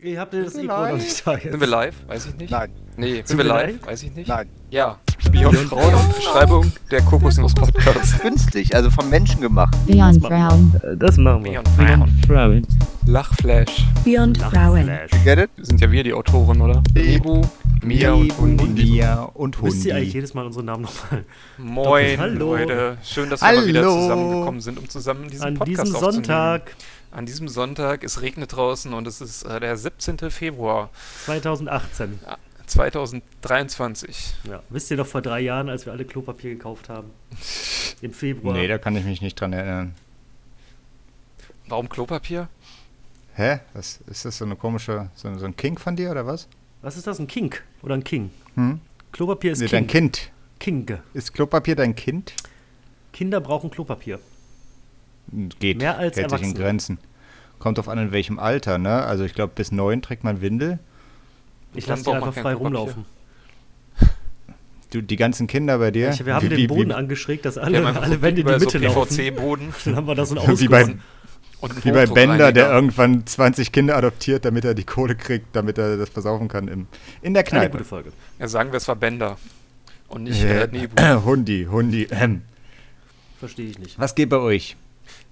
Ihr habt das wir Mikro noch nicht da jetzt. Sind wir live? Weiß ich nicht. Nein, Nee, sind, Sind wir wir live? live? Weiß ich nicht. nein. Ja. Beyond Frauen, Beschreibung der Kokosnuss-Podcast. Künstlich, also vom Menschen gemacht. Beyond Frauen. Äh, Das machen wir. Beyond Frauen. Frauen. Lachflash. Beyond Frauen. You get it? Sind ja wir die Autoren, oder? Nibu, Mia und Hundi. Mia und Wisst ihr eigentlich Hundi. jedes Mal unseren Namen nochmal? Moin, Hallo. Leute. Schön, dass wir mal wieder zusammengekommen sind, um zusammen diesen An Podcast diesem aufzunehmen. Sonntag An diesem Sonntag. Es regnet draußen und es ist äh, der 17. Februar 2018. 2023. Ja. Wisst ihr noch vor drei Jahren, als wir alle Klopapier gekauft haben? Im Februar. Nee, da kann ich mich nicht dran erinnern. Warum Klopapier? Hä? Was, ist das so eine komische, so, so ein Kink von dir oder was? Was ist das, ein Kink oder ein King? Hm? Klopapier ist Nee, dein King. Kind. King. Ist Klopapier dein Kind? Kinder brauchen Klopapier. Geht. Mehr als hält sich in. Grenzen. Kommt drauf an, in welchem Alter, ne? Also ich glaube, bis neun trägt man Windel. Ich lasse die einfach frei rumlaufen. Du, die ganzen Kinder bei dir. Ich, wir haben wie, den wie, Boden wie, angeschrägt, dass alle, alle Wände in die Mitte so laufen. PVC-Boden Dann haben wir da so einen Wie bei- und wie bei Bender, der irgendwann 20 Kinder adoptiert, damit er die Kohle kriegt, damit er das versaufen kann im, in der Eine Kneipe. gute Folge. Ja, sagen wir, es war Bender. Und nicht äh, Äh, Nebu. Hundi, Hundi. Ähm. Verstehe ich nicht. Was geht bei euch?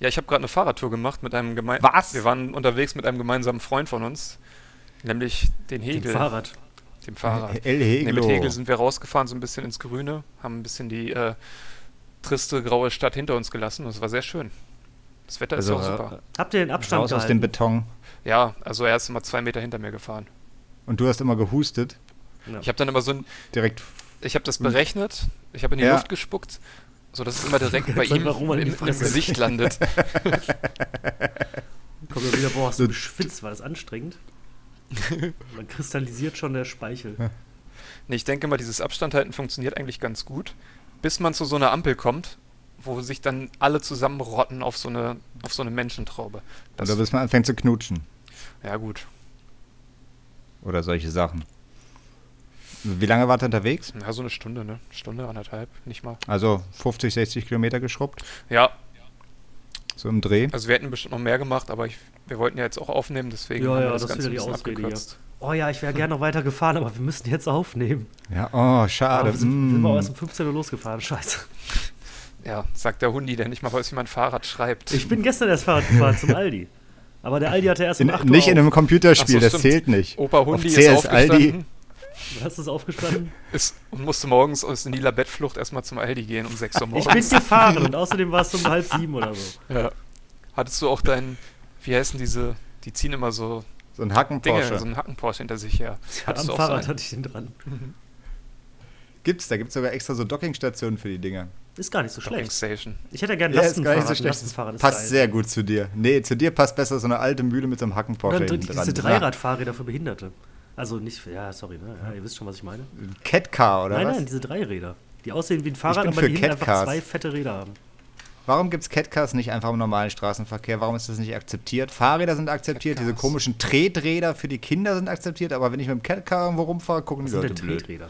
Ja, ich habe gerade eine Fahrradtour gemacht mit einem gemein Was? Wir waren unterwegs mit einem gemeinsamen Freund von uns, nämlich den Dem Hegel, Fahrrad. dem Fahrrad. El Nee, mit. Hegel sind wir rausgefahren, so ein bisschen ins Grüne, haben ein bisschen die äh, triste graue Stadt hinter uns gelassen. Das war sehr schön. Das Wetter Also, ist ja auch super. Habt ihr den Abstand Raus aus dem Beton. Ja, also er ist immer zwei Meter hinter mir gefahren. Und du hast immer gehustet. Ja. Ich habe dann immer so ein, Direkt. ich habe das berechnet, ich habe in die Ja. Luft gespuckt, so dass es immer direkt bei ihm mal, Roman, in im, im. Gesicht landet. Kommt ja wieder, boah, hast du geschwitzt, war das anstrengend? Dann kristallisiert schon der Speichel. Nee, ich denke mal, dieses Abstandhalten funktioniert eigentlich ganz gut, bis man zu so einer Ampel kommt, wo sich dann alle zusammenrotten auf so eine, auf so eine Menschentraube. Das, Oder bis man anfängt zu knutschen. ja, gut. Oder solche Sachen. Wie lange wart ihr unterwegs? Ja, so eine Stunde, ne? Stunde, anderthalb, nicht mal. Also 50, 60 Kilometer geschrubbt. Ja, So im Dreh. also wir hätten bestimmt noch mehr gemacht, aber ich, wir wollten ja jetzt auch aufnehmen, deswegen Ja, haben wir ja, das, das ist Ganze ein bisschen abgekürzt. Oh ja, ich wäre gerne noch weiter gefahren, aber wir müssen jetzt aufnehmen. Ja, oh, schade. Aber wir sind, sind wir Mm. erst um 15 Uhr losgefahren, scheiße. Ja, sagt der Hundi, der nicht mal weiß, wie man Fahrrad schreibt. Ich bin gestern erst Fahrrad gefahren zum Aldi. Aber der Aldi hatte erst um In, 8 Uhr nicht in auf. einem Computerspiel, so, das stimmt. zählt nicht. Opa Hundi Auf ist CS Aldi. Hast du es aufgestanden? ist, und musste morgens aus in die Labettflucht erstmal zum Aldi gehen um 6 Uhr morgens. Ich bin gefahren und außerdem war es um halb sieben oder so. Ja. Hattest du auch deinen, wie heißen diese, die ziehen immer so So ein Hacken Dinge, Porsche. so einen Hacken-Porsche hinter sich her. Hattest Am du auch Fahrrad so einen? hatte ich den dran. Gibt's, da gibt's sogar extra so Dockingstationen für die Dinger. Ist gar nicht so Docking schlecht. Station. Ich hätte ja gerne Ja, ist gar Lastenfahrrad. nicht so Ein schlecht. Lastenfahrrad Passt geil. sehr gut zu dir. Nee, zu dir passt besser so eine alte Mühle mit so einem Hacken Oder Porsche die- hinten dran. diese Dreiradfahrräder für Behinderte. Also nicht für, ja, sorry, ne? Ja, ihr wisst schon, was ich meine. Cat Car, oder nein, was? nein, diese Dreiräder. Die aussehen wie ein Fahrrad, aber die hinten einfach Catcars. zwei fette Räder haben. Warum gibt's Cat Cars nicht einfach im normalen Straßenverkehr? Warum ist das nicht akzeptiert? Fahrräder sind akzeptiert, diese Catcars. komischen Treträder für die Kinder sind akzeptiert, aber wenn ich mit dem Cat Car irgendwo rumfahre, gucken Was die sind Leute denn blöd. Treträder?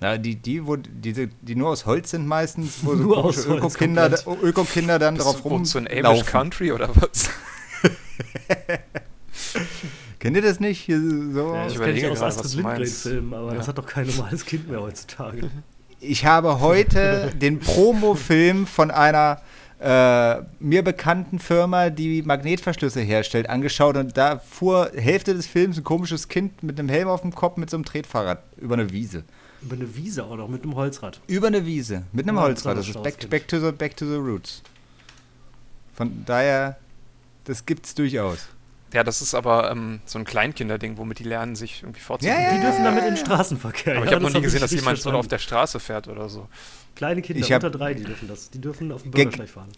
Na, die, die, wo, diese, die nur aus Holz sind meistens, wo so Nur aus Öko-Kinder. Öko-Kinder dann Bist drauf wohl so ein Amish. Country oder was? Kennt ihr das nicht? Hier so? Ja, das ich kenne ich aus Astrid. Lindgren-Filmen, aber Ja. das hat doch kein normales Kind mehr heutzutage. Ich habe heute den Promo-Film von einer äh, mir bekannten Firma, die Magnetverschlüsse herstellt, angeschaut und da fuhr Hälfte des Films ein komisches Kind mit einem Helm auf dem Kopf mit so einem Tretfahrrad über eine Wiese. Über eine Wiese auch noch mit einem Holzrad. Über eine Wiese mit einem Ja, Holzrad. Das ist back, back, to the, back to the roots. Von daher, das gibt's durchaus. Ja, das ist aber ähm, so ein Kleinkinderding, womit die lernen, sich irgendwie Ja, fortzubewegen. ja, Die dürfen damit in den ja. Straßenverkehr. Aber ja, ich habe noch nie gesehen, dass jemand so auf der Straße fährt oder so. Kleine Kinder Ich unter drei, die dürfen das. Die dürfen auf dem Ge- Bürgersteig fahren.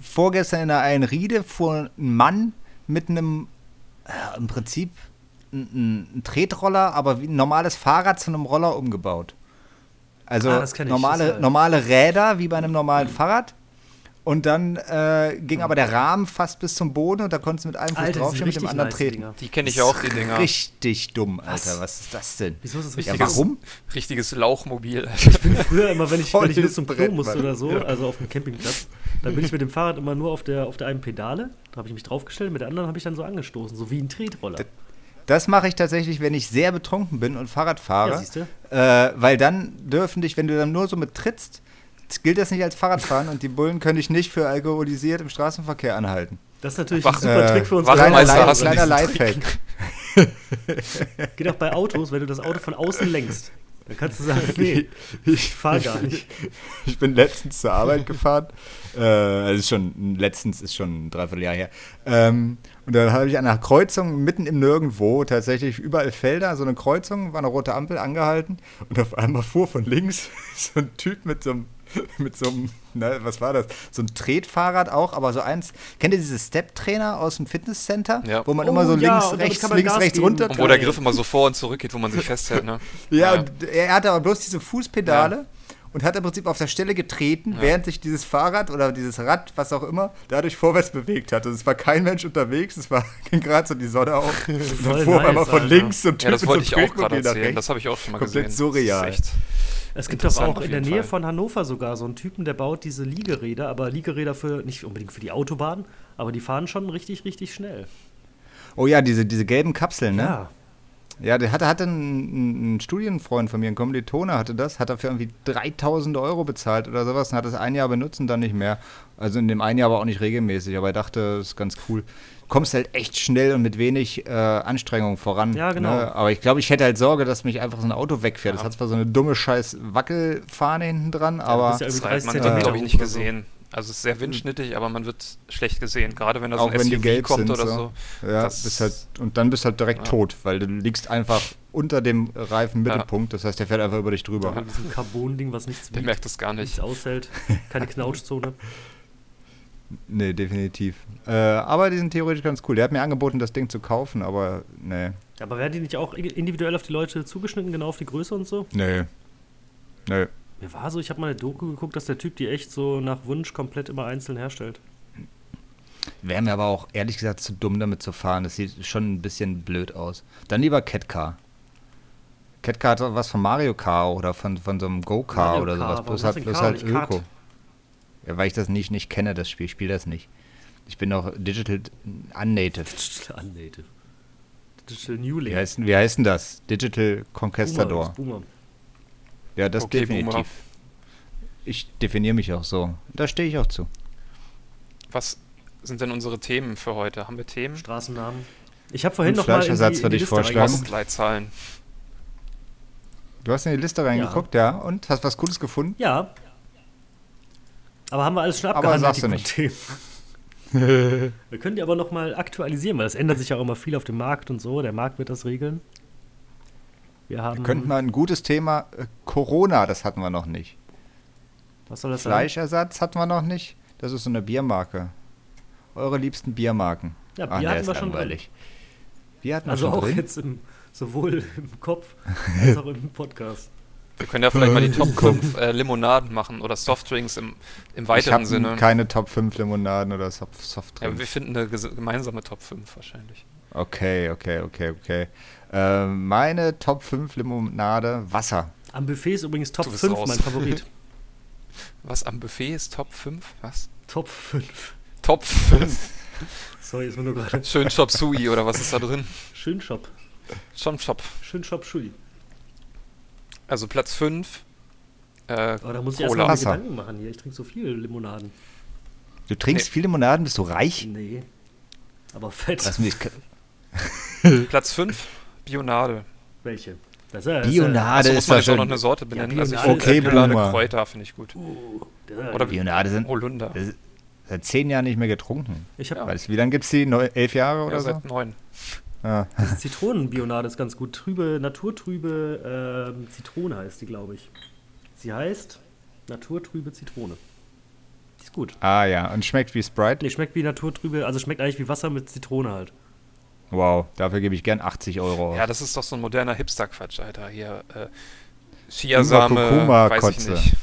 Vorgestern in der Einriede fuhr ein Mann mit einem, äh, im Prinzip, ein, ein, Tretroller, aber wie ein normales Fahrrad zu einem Roller umgebaut. Also Ah, ich, normale, war- normale Räder wie bei einem normalen Fahrrad. Und dann äh, ging aber der Rahmen fast bis zum Boden und da konntest du mit einem Fuß draufstehen, mit dem anderen nice, treten. Dinger. Die kenne ich auch, die Dinger. Richtig dumm, Alter. Was? Was ist das denn? Wieso ist das Ja, richtig? Richtiges- warum? Richtiges Lauchmobil. Früher immer, wenn ich, wenn ich nur zum Klo musste Mann. oder so, also auf dem Campingplatz, dann bin ich mit dem Fahrrad immer nur auf der, auf der einen Pedale. Da habe ich mich draufgestellt, mit der anderen habe ich dann so angestoßen, so wie ein Tretroller. Das mache ich tatsächlich, wenn ich sehr betrunken bin und Fahrrad Ja, fahre. du? äh, weil dann dürfen dich, wenn du dann nur so mit trittst, gilt das nicht als Fahrradfahren und die Bullen können dich nicht für alkoholisiert im Straßenverkehr anhalten. Das ist natürlich Wach- ein super äh, Trick für uns. Kleiner, du kleiner Lifehack. Geht auch bei Autos, wenn du das Auto von außen lenkst. Dann kannst du sagen, nee, ich fahr gar nicht. Ich bin letztens zur Arbeit gefahren. Äh, also ist schon, letztens ist schon ein Dreivierteljahr her. Ähm, und dann habe ich an einer Kreuzung mitten im Nirgendwo, tatsächlich überall Felder, so eine Kreuzung, war eine rote Ampel angehalten und auf einmal fuhr von links so ein Typ mit so einem, mit so einem, na, was war das? So ein Tretfahrrad auch, aber so eins. Kennt ihr diese Step-Trainer aus dem Fitnesscenter? Ja. Wo man Oh, immer so ja, links, rechts, links, Gas rechts geben. runter. Und wo der. Griff immer so vor und zurück geht, wo man sich festhält, ne? Ja, Ja. und er hatte aber bloß diese Fußpedale und hat im Prinzip auf der Stelle getreten, Ja. während sich dieses Fahrrad oder dieses Rad, was auch immer, dadurch vorwärts bewegt hat. Also es war kein Mensch unterwegs, es war ging gerade so die Sonne auf. Und dann fuhr nice, einmal von Alter. links so ein Typ Ja, das wollte ich auch gerade erzählen. Das habe ich auch schon mal Komplett gesehen. surreal. Das ist echt Es gibt doch auch in der Nähe Fall. von Hannover sogar so einen Typen, der baut diese Liegeräder, aber Liegeräder für nicht unbedingt für die Autobahn, aber die fahren schon richtig, richtig schnell. Oh ja, diese, diese gelben Kapseln, ne? Ja. Ja, der hatte, hatte ein, ein Studienfreund von mir, ein Kommilitone hatte das, hat dafür irgendwie 3000 Euro bezahlt oder sowas und hat das ein Jahr benutzt und dann nicht mehr. Also in dem einen Jahr aber auch nicht regelmäßig, aber er dachte, das ist ganz cool. Du kommst halt echt schnell und mit wenig äh, Anstrengung voran. Ja, genau. Ne? Aber ich glaube, ich hätte halt Sorge, dass mich einfach so ein Auto wegfährt. Das Ja. hat zwar so eine dumme scheiß Wackelfahne hinten dran, aber bist ja irgendwie Das 30 man Zentimeter wird, glaube ich, nicht gesehen. Also es ist sehr windschnittig, aber man wird schlecht gesehen. Gerade wenn da so auch ein wenn die SUV gelb kommt sind. oder so. so. Ja, bist halt, und dann bist du halt direkt Ja. tot, weil du liegst einfach unter dem Reifenmittelpunkt. Das heißt, der fährt einfach über dich drüber. Mit diesem Carbon-Ding, was nichts Der wiegt, merkt das gar nichts nicht. aushält, keine Knautschzone. Nee, definitiv. Äh, aber die sind theoretisch ganz cool. Der hat mir angeboten, das Ding zu kaufen, aber nee. Aber werden die nicht auch individuell auf die Leute zugeschnitten, genau auf die Größe und so? Nee. Nee. Mir war so, ich habe mal eine Doku geguckt, dass der Typ die echt so nach Wunsch komplett immer einzeln herstellt. Wäre mir aber auch ehrlich gesagt zu dumm, damit zu fahren. Das sieht schon ein bisschen blöd aus. Dann lieber Catcar. Catcar hat was von Mario Kart oder von, von so einem Go-Car oder sowas. Bloß hast halt, bloß Car, halt? Öko. Ja, weil ich das nicht, nicht kenne, das Spiel. Ich spiele das nicht. Ich bin noch Digital Unnative. Digital Unnative. Digital New Link. Wie heißt, wie heißt denn das? Digital Conquistador. Boomer, Ja, das Okay, definitiv. Boomer. Ich definiere mich auch so. Da stehe ich auch zu. Was sind denn unsere Themen für heute? Haben wir Themen? Straßennamen. Ich habe vorhin Und noch mal in die, Fleischersatz würde ich Liste vorschlagen. Postleitzahlen. Du hast in die Liste reingeguckt, ja. Und hast was Cooles gefunden? Ja. Aber haben wir alles schon Aber abgehandelt, sagst du nicht. Themen. Wir können die aber noch mal aktualisieren, weil es ändert sich ja auch immer viel auf dem Markt und so. Der Markt wird das regeln. Wir haben. Wir könnten mal ein gutes Thema. Äh, Corona, das hatten wir noch nicht. was soll das sein? Fleischersatz hatten wir noch nicht. Das ist so eine Biermarke. Eure liebsten Biermarken. Ja, Ach, Bier der hatten ist wir schon drin. langweilig. Bier hatten wir Also schon auch drin. jetzt im, sowohl im Kopf als auch im Podcast. Wir können ja vielleicht mal die Top 5 äh, Limonaden machen oder Softdrinks im, im ich weiteren habe Sinne. keine Top 5 Limonaden oder Soft Ja, Softdrinks. wir finden eine gemeinsame Top 5 wahrscheinlich. Okay, okay, okay, okay. Äh, meine Top 5 Limonade Wasser. Am Buffet ist übrigens Top Du bist 5 raus. mein Favorit. Was am Buffet ist Top 5? Was? Top 5. Top 5. Sorry, ist mir nur gerade. Schön Chop Sui oder was ist da drin? Schön Shop. Schon Chop. Schön Shop Schui. Also Platz 5. Äh, Aber da muss ich erst Cola. mal mir Wasser. Gedanken machen hier. Ich trinke so viele Limonaden. Du trinkst Nee. viele Limonaden, bist du reich? Nee. Aber fett. Lass mich, Platz 5. Bionade. Welche? Das ist ja, das ist Bionade Also muss ist man jetzt auch noch schon. eine Sorte benennen. also ich ist okay, ja Bionade Boomer. Kräuter finde ich gut. Ja, uh, der- Oder Bionade sind Holunder. ist seit zehn Jahren nicht mehr getrunken. Ich habe Weißt du, wie lange gibt es die? Neu, elf Jahre oder Ja, so? seit 9. Ja. diese Zitronenbionade ist ganz gut. Trübe, naturtrübe ähm, Zitrone heißt die, glaube ich. Sie heißt naturtrübe Zitrone. Die ist gut. Ah ja, und schmeckt wie Sprite. Nee, schmeckt wie naturtrübe, also schmeckt eigentlich wie Wasser mit Zitrone halt. Wow, dafür gebe ich gern 80 Euro. aus. Ja, das ist doch so ein moderner Hipster-Quatsch, Alter. Hier, äh, Chiasame, Kurkuma, weiß ich Kotze. nicht.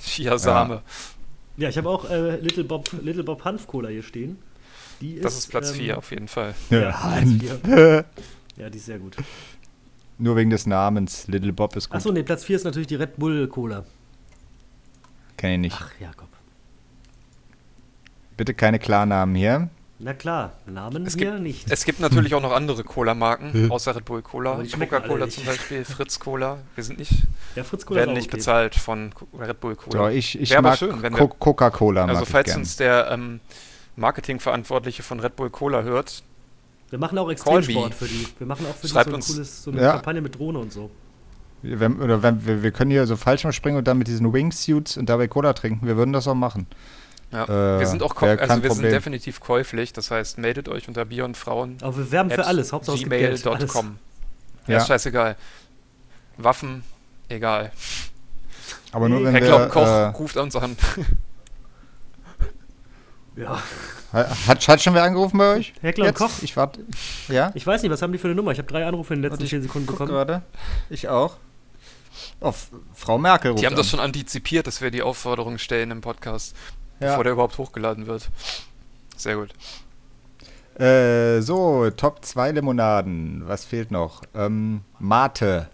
Chiasame. Ja, ich habe auch äh, Little Bob Little Bob Hanf Cola hier stehen. Die Das ist Platz ähm, 4 auf jeden Fall. Ja. Platz. Ja, die ist sehr gut. Nur wegen des Namens. Little Bob ist gut. Achso, nee, Platz 4 ist natürlich die Red Bull Cola. Kenn ich nicht. Ach, Jakob. Bitte keine Klarnamen hier. Na klar, Namen Es hier gibt- nicht. Es gibt natürlich auch noch andere Cola-Marken, außer Red Bull Cola. Coca-Cola zum Beispiel, Fritz Cola. Wir sind nicht, Ja, Fritz Cola werden nicht okay. bezahlt von Red Bull So, Cola. ich, ich Wäre aber mag schön, wenn Co- wir- Coca-Cola. also mag ich falls uns der ähm, Marketingverantwortliche von Red Bull Cola hört, Wir machen auch Extremsport für die. Wir machen auch für Schreibt die so ein uns. cooles, so eine Ja. Kampagne mit Drohne und so. Wenn, oder wenn, wir, wir können hier so Fallschirm springen und dann mit diesen Wingsuits und dabei Cola trinken. Wir würden das auch machen. Ja, Äh, wir sind auch also wir sind Problem. definitiv käuflich. Das heißt, meldet euch unter Bier und Frauen. Aber wir werben für alles. Hauptsache gmail.com. Ja, Ja. ist scheißegal. Waffen, egal. Aber nur wenn und wir. Koch, Äh, ruft uns an. Ja. hat, hat schon wer angerufen bei euch? Und Jetzt? Koch? Ich warte. Ja? Ich weiß nicht, was haben die für eine Nummer? Ich habe drei Anrufe in den letzten zehn Sekunden bekommen. gerade. Ich auch. Oh, F- Frau Merkel ruft Die haben das an. schon antizipiert, dass wir die Aufforderung stellen im Podcast, Ja. bevor der überhaupt hochgeladen wird. Sehr gut. Äh, so, Top 2 Limonaden. Was fehlt noch? Ähm, Mate.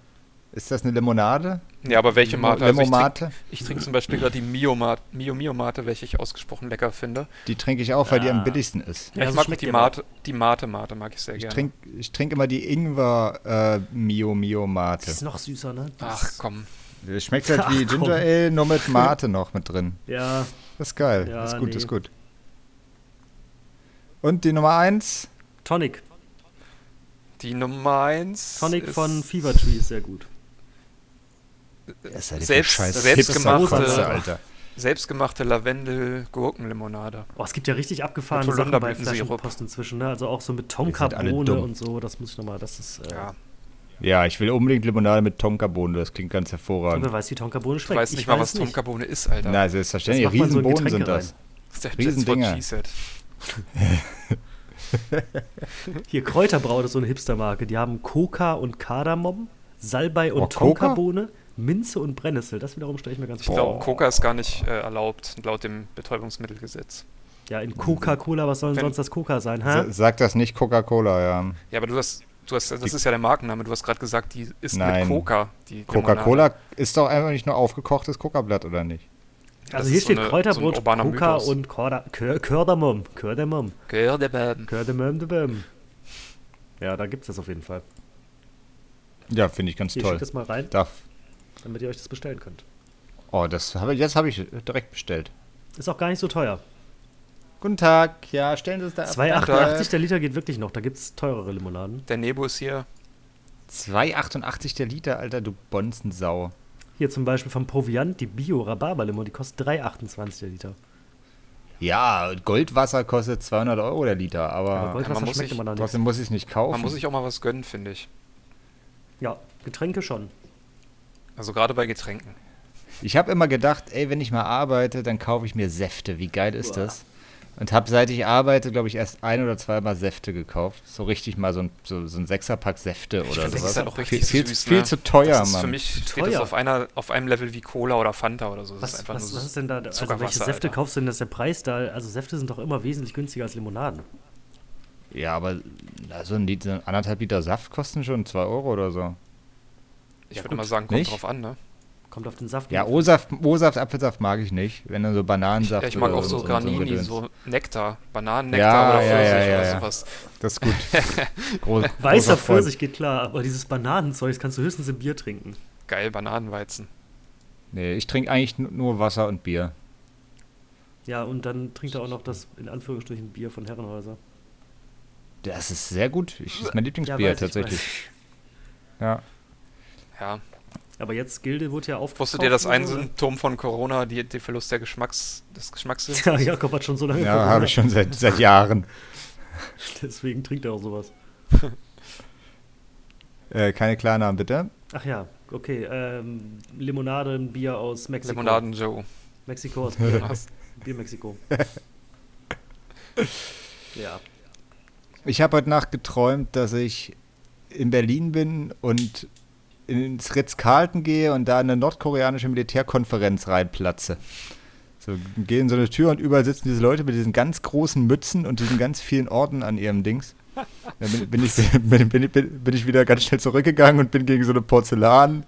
Ist das eine Limonade? Ja, aber welche Mate? Also ich trinke trink zum Beispiel gerade die Mio, Mate, Mio Mio Mate, welche ich ausgesprochen lecker finde. Die trinke ich auch, weil die am Ah. billigsten ist. Ja, ich so mag die Mate, die Mate Mate mag ich sehr Ich gerne. trinke ich trink immer die Ingwer äh, Mio Mio Mate. ist noch süßer, ne? Die Ach komm. Das schmeckt halt wie Ach, komm. Ginger Ale, nur mit Mate noch mit drin. Ja, Das ist geil. Ja, ist gut, nee. ist gut. Und die Nummer 1? Tonic. Die Nummer 1. Tonic von Fever Tree ist sehr gut. Selbst, Selbst- selbstgemachte- Hipster-Kotze, Alter. Selbstgemachte Lavendel-Gurkenlimonade. Oh, es gibt ja richtig abgefahrene Sachen bei. Flaschenpost inzwischen, ne? Also auch so mit dumm. und so, das muss ich nochmal, das ist, äh, Ja. Ja, ich will unbedingt Limonade mit Tonkabohne, das klingt ganz wer hervorragend. weiß, wie Tonkabohne Ich schmeckt. weiß nicht mal, was Tonkabohne ist, Alter. Na, selbstverständlich, Das man so in Riesenbohnen sind das. Das Riesendinger. Hier Kräuterbraut ist so eine Hipstermarke. Die haben Coca und Kardamom, Salbei und Oh? Tonkabohne, Minze und Brennnessel. Das wiederum stelle ich mir ganz Ich vor. glaube, Coca ist gar nicht äh, erlaubt, laut dem Betäubungsmittelgesetz. Ja, in Coca-Cola, was soll denn sonst das Coca sein, hä? Sag das nicht Coca-Cola, ja. Ja, aber du hast, du hast, das ist ja der Markenname. Du hast gerade gesagt, die ist Nein. mit Coca. Die. Coca-Cola ist doch einfach nicht nur aufgekochtes Coca-Blatt, oder nicht? Das Also hier ist so steht eine- Kräuterbrot, so Coca Mythos. und Korda- Kör- Kardamom. Kardamom. Gehör der Baden. Kardamom, de Bam. Ja, da gibt's das auf jeden Fall. Ja, finde ich ganz Hier, toll. schickt das mal rein, Darf. damit ihr euch das bestellen könnt. Oh, das habe ich, jetzt habe ich direkt bestellt. Ist auch gar nicht so teuer. Guten Tag, ja, stellen Sie es da ab. 2,88 der Liter geht wirklich noch. Da gibt's teurere Limonaden. Der Nebo ist hier. 2,88 der Liter, Alter, du Bonzensau. Hier zum Beispiel vom Proviant, die Bio-Rhabarber-Limo, die kostet 3,28 der Liter. Ja, Goldwasser kostet 200 Euro der Liter, aber, Aber Goldwasser muss schmeckt sich- immer noch nicht. trotzdem muss ich es nicht kaufen. Man muss sich auch mal was gönnen, finde ich. Ja, Getränke schon. Also gerade bei Getränken. Ich habe immer gedacht, ey, wenn ich mal arbeite, dann kaufe ich mir Säfte. Wie geil ist Boah. das? Und habe seit ich arbeite, glaube ich, erst ein oder zweimal Säfte gekauft. So richtig mal so ein, so, so ein Sechserpack Säfte oder finde, das sowas. ist halt auch richtig viel, süß, viel ne? zu teuer, das ist Mann. für mich steht teuer. das auf, einer, auf einem Level wie Cola oder Fanta oder so. Das ist Was, einfach was, nur was so ist denn da? Also welche Säfte Alter. kaufst du denn, dass der Preis da? Also Säfte sind doch immer wesentlich günstiger als Limonaden. ja, aber na, so ein Liter, anderthalb Liter Saft kosten schon 2 Euro oder so. Ich Ja, würde mal sagen, kommt Nicht? drauf an, ne? Kommt auf den Saft. Ja. O-Saft, O-Saft, Apfelsaft mag ich nicht. Wenn dann so Ich, Bananensaft ich mag oder auch so so Granini, Gedöns. so Nektar, Bananennektar Ja, oder ja, Pfirsich ja, ja, oder ja. sowas. Das ist gut. Groß, Weißer. Pfirsich geht klar, aber dieses Bananenzeug das kannst du höchstens im Bier trinken. Geil, Bananenweizen. Nee, ich trinke eigentlich nu- nur Wasser und Bier. Ja, und dann trinkt er auch noch das, in Anführungsstrichen, Bier von Herrenhäuser. Das ist sehr gut. Ich, das ist mein Lieblingsbier weiß ich, tatsächlich. Ja. Ja. Aber jetzt, Gilde wurde ja aufgekauft. Wusstet ihr, dass ein Symptom von Corona die, der Verlust der Geschmacks, des Geschmackssinns Ja? Jakob hat schon so lange Ja, habe ich schon seit, seit Jahren. Deswegen trinkt er auch sowas. Äh, keine Klarnamen, bitte. Ach ja, okay. Ähm, Limonade, ein Bier aus Mexiko. Limonaden Joe. Mexiko aus Bier. Was? Bier Mexiko. ja. Ich habe heute Nacht geträumt, dass ich in Berlin bin und ins Ritz-Carlton gehe und da in eine nordkoreanische Militärkonferenz reinplatze. So, gehe in so eine Tür und überall sitzen diese Leute mit diesen ganz großen Mützen und diesen ganz vielen Orden an ihrem Dings. Dann bin, bin, ich, bin, bin, bin ich wieder ganz schnell zurückgegangen und bin gegen so eine Porzellan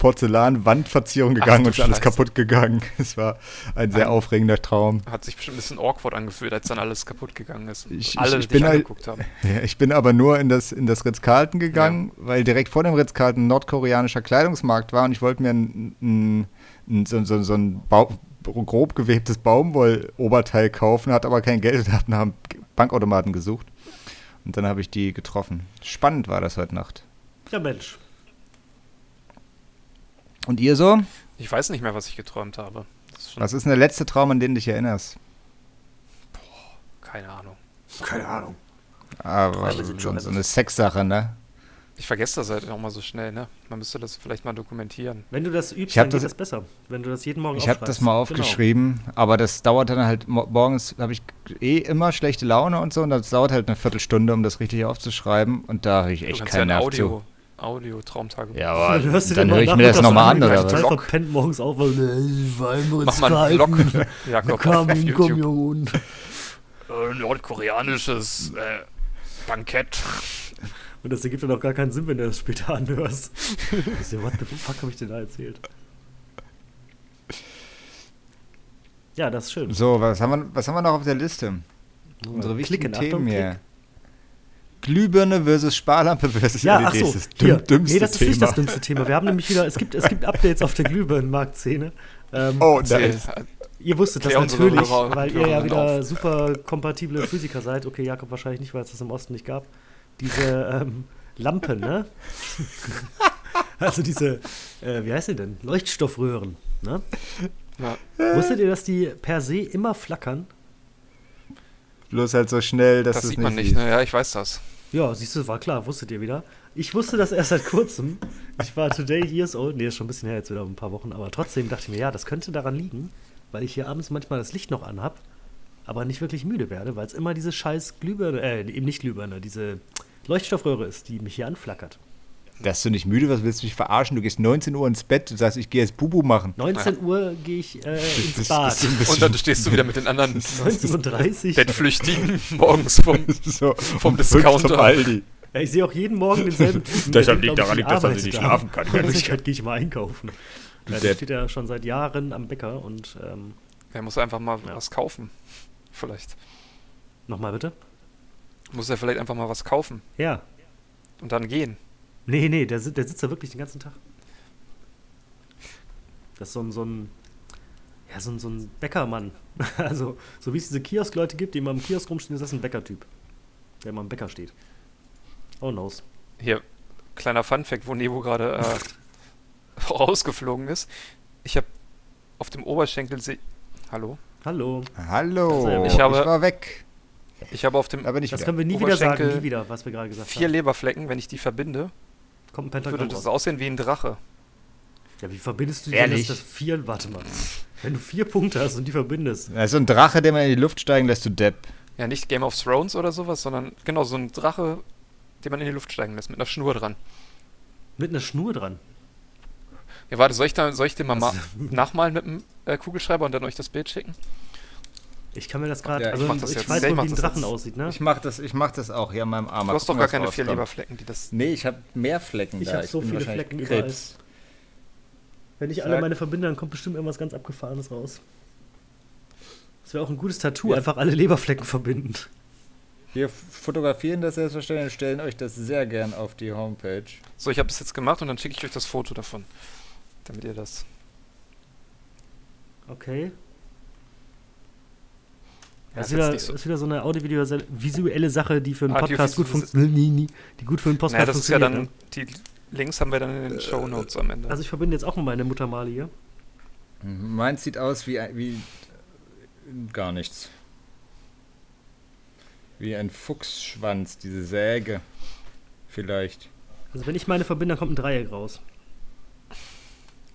Porzellan-Wandverzierung gegangen und ist alles kaputt gegangen. Es war ein sehr Ein- aufregender Traum. Hat sich bestimmt ein bisschen awkward angefühlt, als dann alles kaputt gegangen ist. und Ich- Alle ich dich bin angeguckt haben. Ja, ich bin aber nur in das, in das Ritz-Carlton gegangen, weil direkt vor dem Ritz-Carlton ein nordkoreanischer Kleidungsmarkt war und ich wollte mir ein, ein, ein, so, so, so ein Bau, grob gewebtes Baumwoll-Oberteil kaufen, hat aber kein Geld und habe nach einem Bankautomaten gesucht. Und dann habe ich die getroffen. Spannend war das heute Nacht. Ja, Mensch. Und ihr so? Ich weiß nicht mehr, was ich geträumt habe. Das ist Was ist denn der letzte Traum, an den du dich erinnerst? keine Ahnung. Keine Ahnung. Aber wir sind schon so, eine Sexsache, ne? Ich vergesse das halt auch mal so schnell, ne? Man müsste das vielleicht mal dokumentieren. Wenn du das übst, dann geht das- das besser. Wenn du das jeden Morgen Ich habe das mal Genau. aufgeschrieben, aber das dauert dann halt, mo- morgens habe ich eh immer schlechte Laune und so und das dauert halt eine Viertelstunde, um das richtig aufzuschreiben und da habe ich echt keinen ja ein Nerv zu. Audio, Audio-Traumtagebuch. Ja, aber Dann hörst du dann dir höre ich mir das nochmal an, oder ich was? verpennt morgens auf, weil ich war Mach mal einen. Vlog, Jakob, kam auf ein komm. Junge. Äh, nordkoreanisches äh, Bankett. Und das ergibt dann auch gar keinen Sinn, wenn du das später anhörst. Ich so, what the fuck habe ich denn da erzählt? Ja, das ist schön. So, was haben, wir, was haben wir noch auf der Liste? Unsere wichtigen Klicken, Achtung, Themen hier. Klick. Glühbirne versus Sparlampe versus Ja, LEDs. ach so, das düm- dümmste nee, das ist Thema. nicht das dümmste Thema. Wir haben nämlich wieder, es gibt, es gibt Updates auf der Glühbirnenmarktszene. Ähm, Oh, da ist, Ihr wusstet das natürlich, Hörer- weil ihr ja wieder auf. super kompatible Physiker seid. Okay, Jakob wahrscheinlich nicht, weil es das im Osten nicht gab. Diese ähm, Lampen, ne? also diese, äh, wie heißt die denn? Leuchtstoffröhren, ne? Ja. Wusstet ihr, dass die per se immer flackern? bloß halt so schnell, dass Das sieht man nicht, ne? Ja, ich weiß das. Ja, siehst du, war klar, wusstet ihr wieder. Ich wusste das erst seit kurzem. Ich war today years old. Nee, ist schon ein bisschen her, jetzt wieder ein paar Wochen. Aber trotzdem dachte ich mir, ja, das könnte daran liegen, weil ich hier abends manchmal das Licht noch anhab, aber nicht wirklich müde werde, weil es immer diese scheiß Glühbirne, äh, eben nicht Glühbirne, diese Leuchtstoffröhre ist, die mich hier anflackert. Dass du nicht müde was willst du dich verarschen? Du gehst 19 Uhr ins Bett, du sagst, ich gehe jetzt Bubu machen. 19 Uhr gehe ich äh, ins Das- Bad. ein bisschen- Und dann stehst du wieder mit den anderen 19.30 Uhr. Bettflüchtigen morgens vom. so, Vom um Discounter. Aldi. Ja, ich sehe auch jeden Morgen denselben Typen. Deshalb liegt daran, dass er nicht schlafen kann. In Wirklichkeit gehe ich mal einkaufen. Ja, der steht ja schon seit Jahren am Bäcker und ähm, Er muss einfach mal Ja. was kaufen. Vielleicht. nochmal bitte. Muss er vielleicht einfach mal was kaufen Ja. und dann gehen. Nee, nee, der, der sitzt da wirklich den ganzen Tag. Das ist so ein, so ein, ja, so ein, so ein Bäckermann. Also, so wie es diese Kiosk-Leute gibt, die immer im Kiosk rumstehen, ist das ein Bäckertyp. Der immer am Bäcker steht. Oh knows. Hier, kleiner Funfact, wo Nebo gerade äh, rausgeflogen ist. Ich habe auf dem Oberschenkel Hallo? Hallo. Hallo, ich, ich habe- war weg. Ich habe auf dem Aber nicht Das wieder. können wir nie wieder sagen, nie wieder, was wir gerade gesagt vier haben. Leberflecken, wenn ich die verbinde, Kommt ein würde Pentagramm das raus. aussehen wie ein Drache. Ja, wie verbindest du die Ehrlich? denn, dass das vier, warte mal. Wenn du vier Punkte hast und die verbindest. Das ist so ein Drache, den man in die Luft steigen lässt, du Depp. Ja, nicht Game of Thrones oder sowas, sondern genau so ein Drache, den man in die Luft steigen lässt, mit einer Schnur dran. Mit einer Schnur dran. Ja, warte, soll ich, da, soll ich den mal ma Was? nachmalen mit dem äh, Kugelschreiber und dann euch das Bild schicken? Ich kann mir das gerade, Ja, ich also ich, das jetzt. weiß macht wie ein Drachen jetzt. aussieht, ne? Ich mach das, ich mach das auch hier an meinem Arm. Du hast doch gar keine vier. Leberflecken, die das. Nee, ich habe mehr Flecken Ich da. hab so bin viele wahrscheinlich Flecken überall. Krebs. Wenn ich alle Sag- meine verbinde, dann kommt bestimmt irgendwas ganz Abgefahrenes raus. Das wäre auch ein gutes Tattoo, Ja. einfach alle Leberflecken verbinden. Wir fotografieren das selbstverständlich und stellen euch das sehr gern auf die Homepage. So, ich habe das jetzt gemacht und dann schicke ich euch das Foto davon. Damit ihr das. Okay. Ja, Das ist wieder, so- ist wieder so eine audiovisuelle Sache, die für einen Podcast gut funktioniert. Die gut für einen Podcast Naja, das ist ja funktioniert. dann. ne? Die Links haben wir dann in den Show Notes am Ende. Also ich verbinde jetzt auch mal meine Muttermale hier. Meins sieht aus wie, wie gar nichts. Wie ein Fuchsschwanz, diese Säge. Vielleicht. Also wenn ich meine verbinde, dann kommt ein Dreieck raus.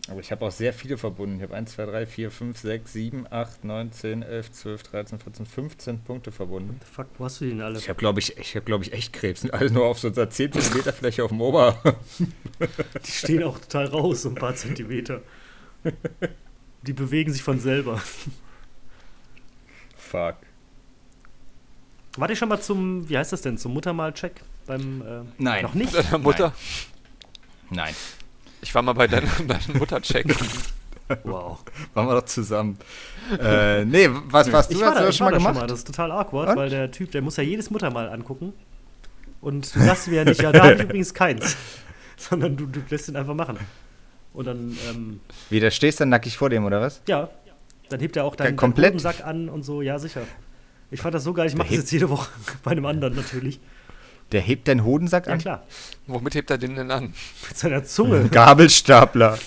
Aber ich habe auch sehr viele verbunden. Ich habe 1, 2, 3, 4, 5, 6, 7, 8, 9, 10, 11, 12, 13, 14, 15 Punkte verbunden. The fuck, wo hast du denn alle? Ich habe, glaube ich, ich habe, glaube ich, echt Krebs. Sind alle nur auf so einer 10 Zentimeter Fläche auf dem Ober. Die stehen auch total raus, so ein paar Zentimeter. Die bewegen sich von selber. Fuck. Warte ich schon mal zum, wie heißt das denn, zum Muttermal-Check? Beim, äh, Nein. Noch nicht? Mutter. Nein. Ich war mal bei deiner, deiner Mutter checken. Wow. Waren wir doch zusammen. äh, nee, was warst du? Ich war Hast du da, das ich schon mal da schon gemacht? mal. Das ist total awkward, Und? weil der Typ, der muss ja jedes Muttermal angucken. Und du sagst mir ja nicht, ja, da habe ich übrigens keins. Sondern du, du lässt ihn einfach machen. Und dann, ähm, Wie, da stehst du dann nackig vor dem, oder was? ja, dann hebt er auch deinen, deinen? Hodensack an und so, ja, sicher. Ich fand das so geil, ich mache das jetzt jede Woche bei einem anderen natürlich. Der hebt deinen Hodensack Ja, an? klar. Womit hebt er den denn an? Mit seiner Zunge. Gabelstapler.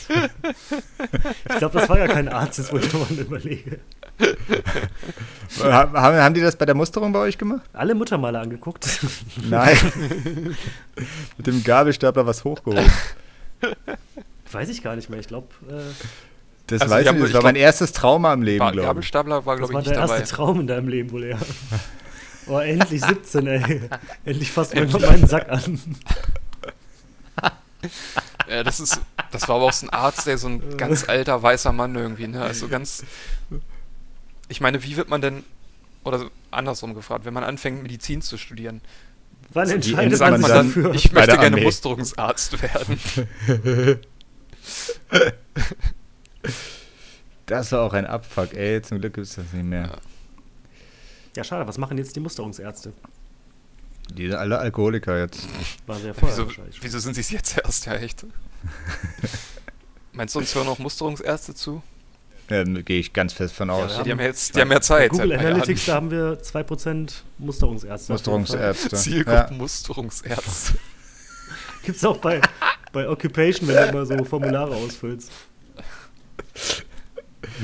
Ich glaube, das war ja kein Arzt, jetzt wo ich nochmal überlege. haben, haben die das bei der Musterung bei euch gemacht? Alle Muttermale angeguckt. Nein. Mit dem Gabelstapler was hochgehoben. Weiß ich gar nicht mehr. Ich glaube, äh, Das Also, weiß ich nicht. Das ich war glaub- mein erstes Trauma im Leben, War, glaube ich. Gabelstapler war, das glaube war ich, der nicht erste dabei. Traum in deinem Leben wohl eher. Oh, endlich 17, ey. Endlich fasst man meinen Sack an. Ja, das ist, das war aber auch so ein Arzt, der so ein ganz alter weißer Mann irgendwie, ne? Also ganz. Ich meine, wie wird man denn, oder andersrum gefragt, wenn man anfängt, Medizin zu studieren, Wann Wie entscheidet sagt man man dann- dafür? ich möchte gerne. Musterungsarzt werden. Das war auch ein Abfuck, ey. Zum Glück gibt es das nicht mehr. Ja, schade, was machen jetzt die Musterungsärzte? Die sind alle Alkoholiker jetzt. War sehr vorher Wieso, wieso sind sie es jetzt erst? Ja, echt. Meinst du, uns hören auch Musterungsärzte zu? Ja, da gehe ich ganz fest von aus. wir die haben jetzt, die haben ja Zeit. Google ein paar Analytics, da haben wir 2% Musterungsärzte. Musterungsärzte. Jahren. Zielgruppen Ja. Musterungsärzte. Gibt es auch bei, bei Occupation, wenn du immer so Formulare ausfüllst.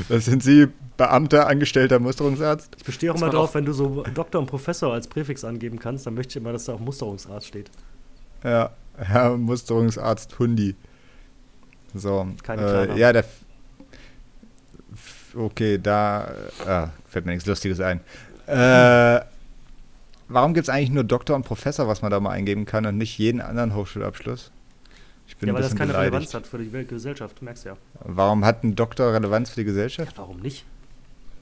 Das sind Sie Beamter, Angestellter Musterungsarzt? Ich bestehe auch man drauf, auch- wenn du so Doktor und Professor als Präfix angeben kannst, dann möchte ich immer, dass da auch Musterungsarzt steht. Ja, Herr Musterungsarzt Hundi. So. Kein äh, ja, der. Okay, da. Äh, ah, fällt mir nichts Lustiges ein. Äh, warum gibt es eigentlich nur Doktor und Professor, was man da mal eingeben kann und nicht jeden anderen Hochschulabschluss? Ich bin Ja, weil das keine beleidigt. Relevanz hat für die Gesellschaft, merkst du ja. Warum hat ein Doktor Relevanz für die Gesellschaft? Warum nicht?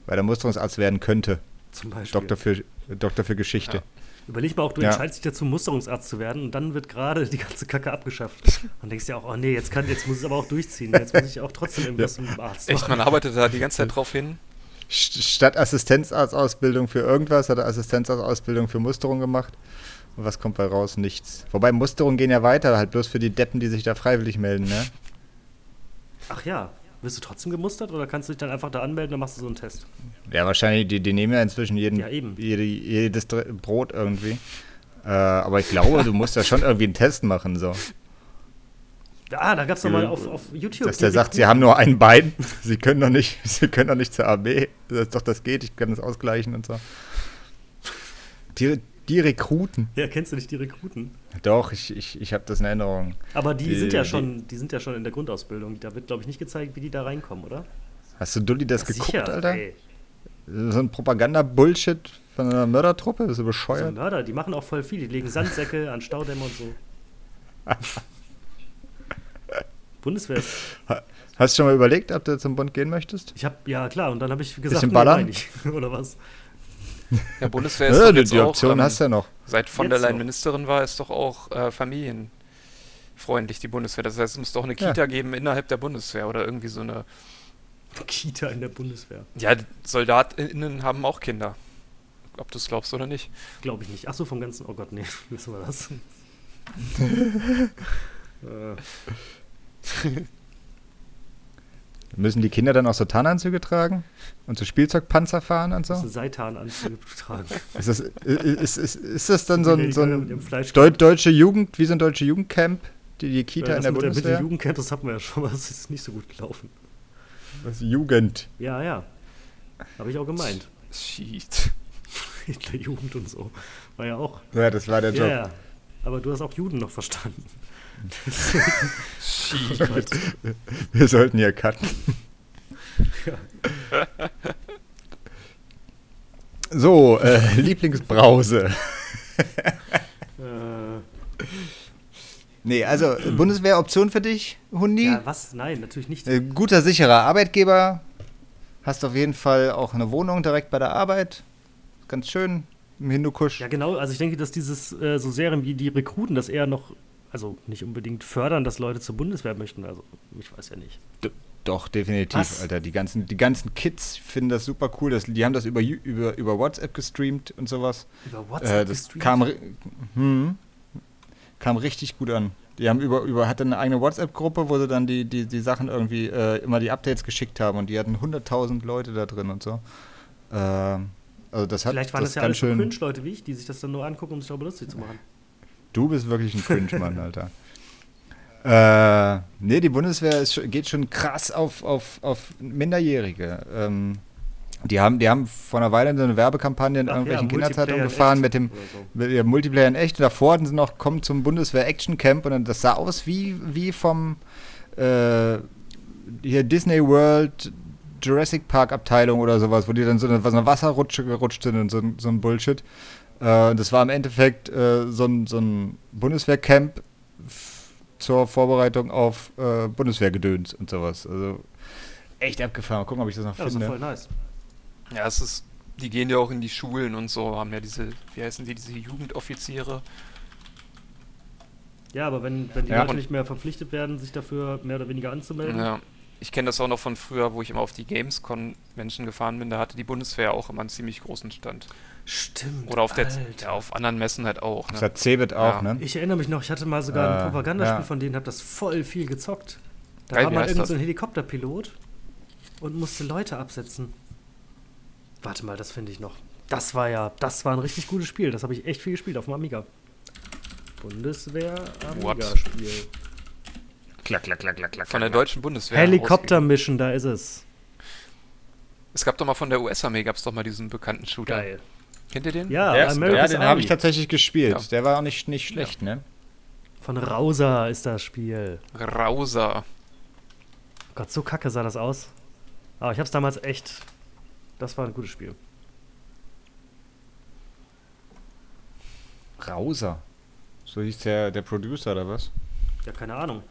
Weil er Musterungsarzt werden könnte. Zum Beispiel. Doktor für, Doktor für Geschichte. Ja. Überleg mal auch, du Ja. entscheidest dich dazu, Musterungsarzt zu werden und dann wird gerade die ganze Kacke abgeschafft. Und denkst dir auch, oh nee, jetzt, kann, jetzt muss ich es aber auch durchziehen. Jetzt muss ich auch trotzdem irgendwas mit dem Arzt Echt, machen. man arbeitet da die ganze Zeit drauf hin. St- Statt Assistenzarztausbildung für irgendwas hat er Assistenzarztausbildung für Musterung gemacht. Und was kommt bei raus? Nichts. Wobei Musterungen gehen ja weiter, halt bloß für die Deppen, die sich da freiwillig melden, ne? Ach ja, wirst du trotzdem gemustert oder kannst du dich dann einfach da anmelden, dann machst du so einen Test? Ja, wahrscheinlich, die, die nehmen ja inzwischen jeden, Ja, eben. Jede, jedes Brot irgendwie. Äh, aber ich glaube, du musst ja schon irgendwie einen Test machen, so. Ah, da gab es nochmal auf, auf YouTube. Dass der sagt, sie haben nur ein Bein, sie können doch nicht, sie können doch nicht zur AB. Das doch, das geht, ich kann das ausgleichen und so. Die, die Rekruten. Ja, kennst du nicht die Rekruten? Doch, ich, ich, ich habe das in Erinnerung. Aber die, Die- sind ja schon, die sind ja schon in der Grundausbildung. Da wird, glaube ich, nicht gezeigt, wie die da reinkommen, oder? Hast du Dulli das Ja, geguckt, sicher, Alter? ey. So ein Propaganda-Bullshit von einer Mördertruppe? Bist du So bescheuert? Mörder, die machen auch voll viel. Die legen Sandsäcke an Staudämme und so. Bundeswehr. Hast du schon mal überlegt, ob du zum Bund gehen möchtest? Ich hab, ja klar, und dann habe ich gesagt, Bisschen ballern? nein, nicht. oder was? Ja, Bundeswehr ist Ja, doch die, jetzt die auch, Option ähm, hast du ja noch. seit von Jetzt der Leyen noch. Ministerin war, ist doch auch äh, familienfreundlich, die Bundeswehr. Das heißt, es muss doch eine Ja. Kita geben innerhalb der Bundeswehr oder irgendwie so eine. Kita in der Bundeswehr. Ja, SoldatInnen haben auch Kinder. Ob du es glaubst oder nicht. Glaube ich nicht. Ach so, vom ganzen. Oh Gott, nee, wissen wir das. äh, Müssen die Kinder dann auch so Tarnanzüge tragen? Und so Spielzeugpanzer fahren und das so? Seitananzüge tragen. Ist das, ist, ist, ist das dann so ein, so ein Fleisch. Deu deutsche Jugend, wie so ein deutsche Jugendcamp? Die, die Kita Ja, in das der mit, der, mit Bundeswehr? dem Jugendcamp, das hatten wir ja schon mal. Das ist nicht so gut gelaufen. Was, Jugend. Ja, ja. Habe ich auch gemeint. Shit. Hitlerjugend und so. War ja auch. Ja, das war der Ja, Job. ja. Aber du hast auch Juden noch verstanden. Shit. Wir sollten hier cutten. So, äh, Lieblingsbrause. Nee, also Bundeswehroption für dich, Hundi? ja, was? Nein, natürlich nicht. Äh, guter, sicherer Arbeitgeber. Hast auf jeden Fall auch eine Wohnung direkt bei der Arbeit. Ganz schön im Hindukusch. Ja, genau. Also ich denke, dass dieses äh, so Serien wie die Rekruten das eher noch also nicht unbedingt fördern, dass Leute zur Bundeswehr möchten. Also ich weiß ja nicht. D doch, definitiv, Was? Alter. Die ganzen, die ganzen Kids finden das super cool. Das, die haben das über, über, über WhatsApp gestreamt und sowas. Über Äh, WhatsApp das gestreamt? kam, hm, kam richtig gut an. Die haben über, über hatte eine eigene WhatsApp-Gruppe, wo sie dann die, die, die Sachen irgendwie äh, immer die Updates geschickt haben und die hatten 100.000 Leute da drin und so. Ähm, also das hat Vielleicht waren das, das ja alles so. Cringe-Leute wie ich, die sich das dann nur angucken, um sich darüber lustig zu machen. Du bist wirklich ein Cringe-Mann, Alter. Äh, nee, die Bundeswehr ist, geht schon krass auf, auf, auf Minderjährige. Ähm, die, haben, die haben vor einer Weile so eine Werbekampagne in Ach ja, irgendwelchen Kinderzeitungen Multiplayer in gefahren mit dem, so. mit Multiplayer in echt. Und davor hatten sie noch, kommt zum Bundeswehr Action Camp und dann, das sah aus wie, wie vom äh, hier Disney World Jurassic Park Abteilung oder sowas, wo die dann so eine, so eine Wasserrutsche gerutscht sind und so, so ein Bullshit. Äh, das war im Endeffekt äh, so, ein, so ein Bundeswehrcamp zur Vorbereitung auf äh, Bundeswehrgedöns und sowas. Also echt abgefahren. Mal gucken, ob ich das noch Ja, das ist finde. voll nice. Ja, es ist, die gehen ja auch in die Schulen und so, haben ja diese, wie heißen die, diese Jugendoffiziere. Ja, aber wenn, wenn die Ja, Leute nicht mehr verpflichtet werden, sich dafür mehr oder weniger anzumelden, Ja. Ich kenne das auch noch von früher, wo ich immer auf die Gamescon-Menschen gefahren bin, da hatte die Bundeswehr auch immer einen ziemlich großen Stand. Stimmt. Oder auf, der, ja, auf anderen Messen halt auch. Das Ne? hat Cebit auch, Ja. ne? Ich erinnere mich noch, ich hatte mal sogar ein Äh, Propagandaspiel ja. von denen, hab das voll viel gezockt. Da Geil, war mal irgendein das? so ein Helikopterpilot und musste Leute absetzen. Warte mal, das finde ich noch. Das war ja, das war ein richtig gutes Spiel. Das habe ich echt viel gespielt auf dem Amiga. Bundeswehr? Amiga-Spiel. Klack, klack, klack, klack, klack. Von der deutschen Bundeswehr. Helikopter ausgegeben. Mission, da ist es. Es gab doch mal von der US-Armee, gab es doch mal diesen bekannten Shooter. Geil. Kennt ihr den? Ja, Ja, America's ja den habe ich tatsächlich gespielt. Ja. Der war auch nicht, nicht schlecht, ne? Von Rauser ist das Spiel. Rauser. Gott, so kacke sah das aus. Aber ich habe es damals echt. Das war ein gutes Spiel. Rauser. So hieß der, der Producer oder was? Ja, keine Ahnung.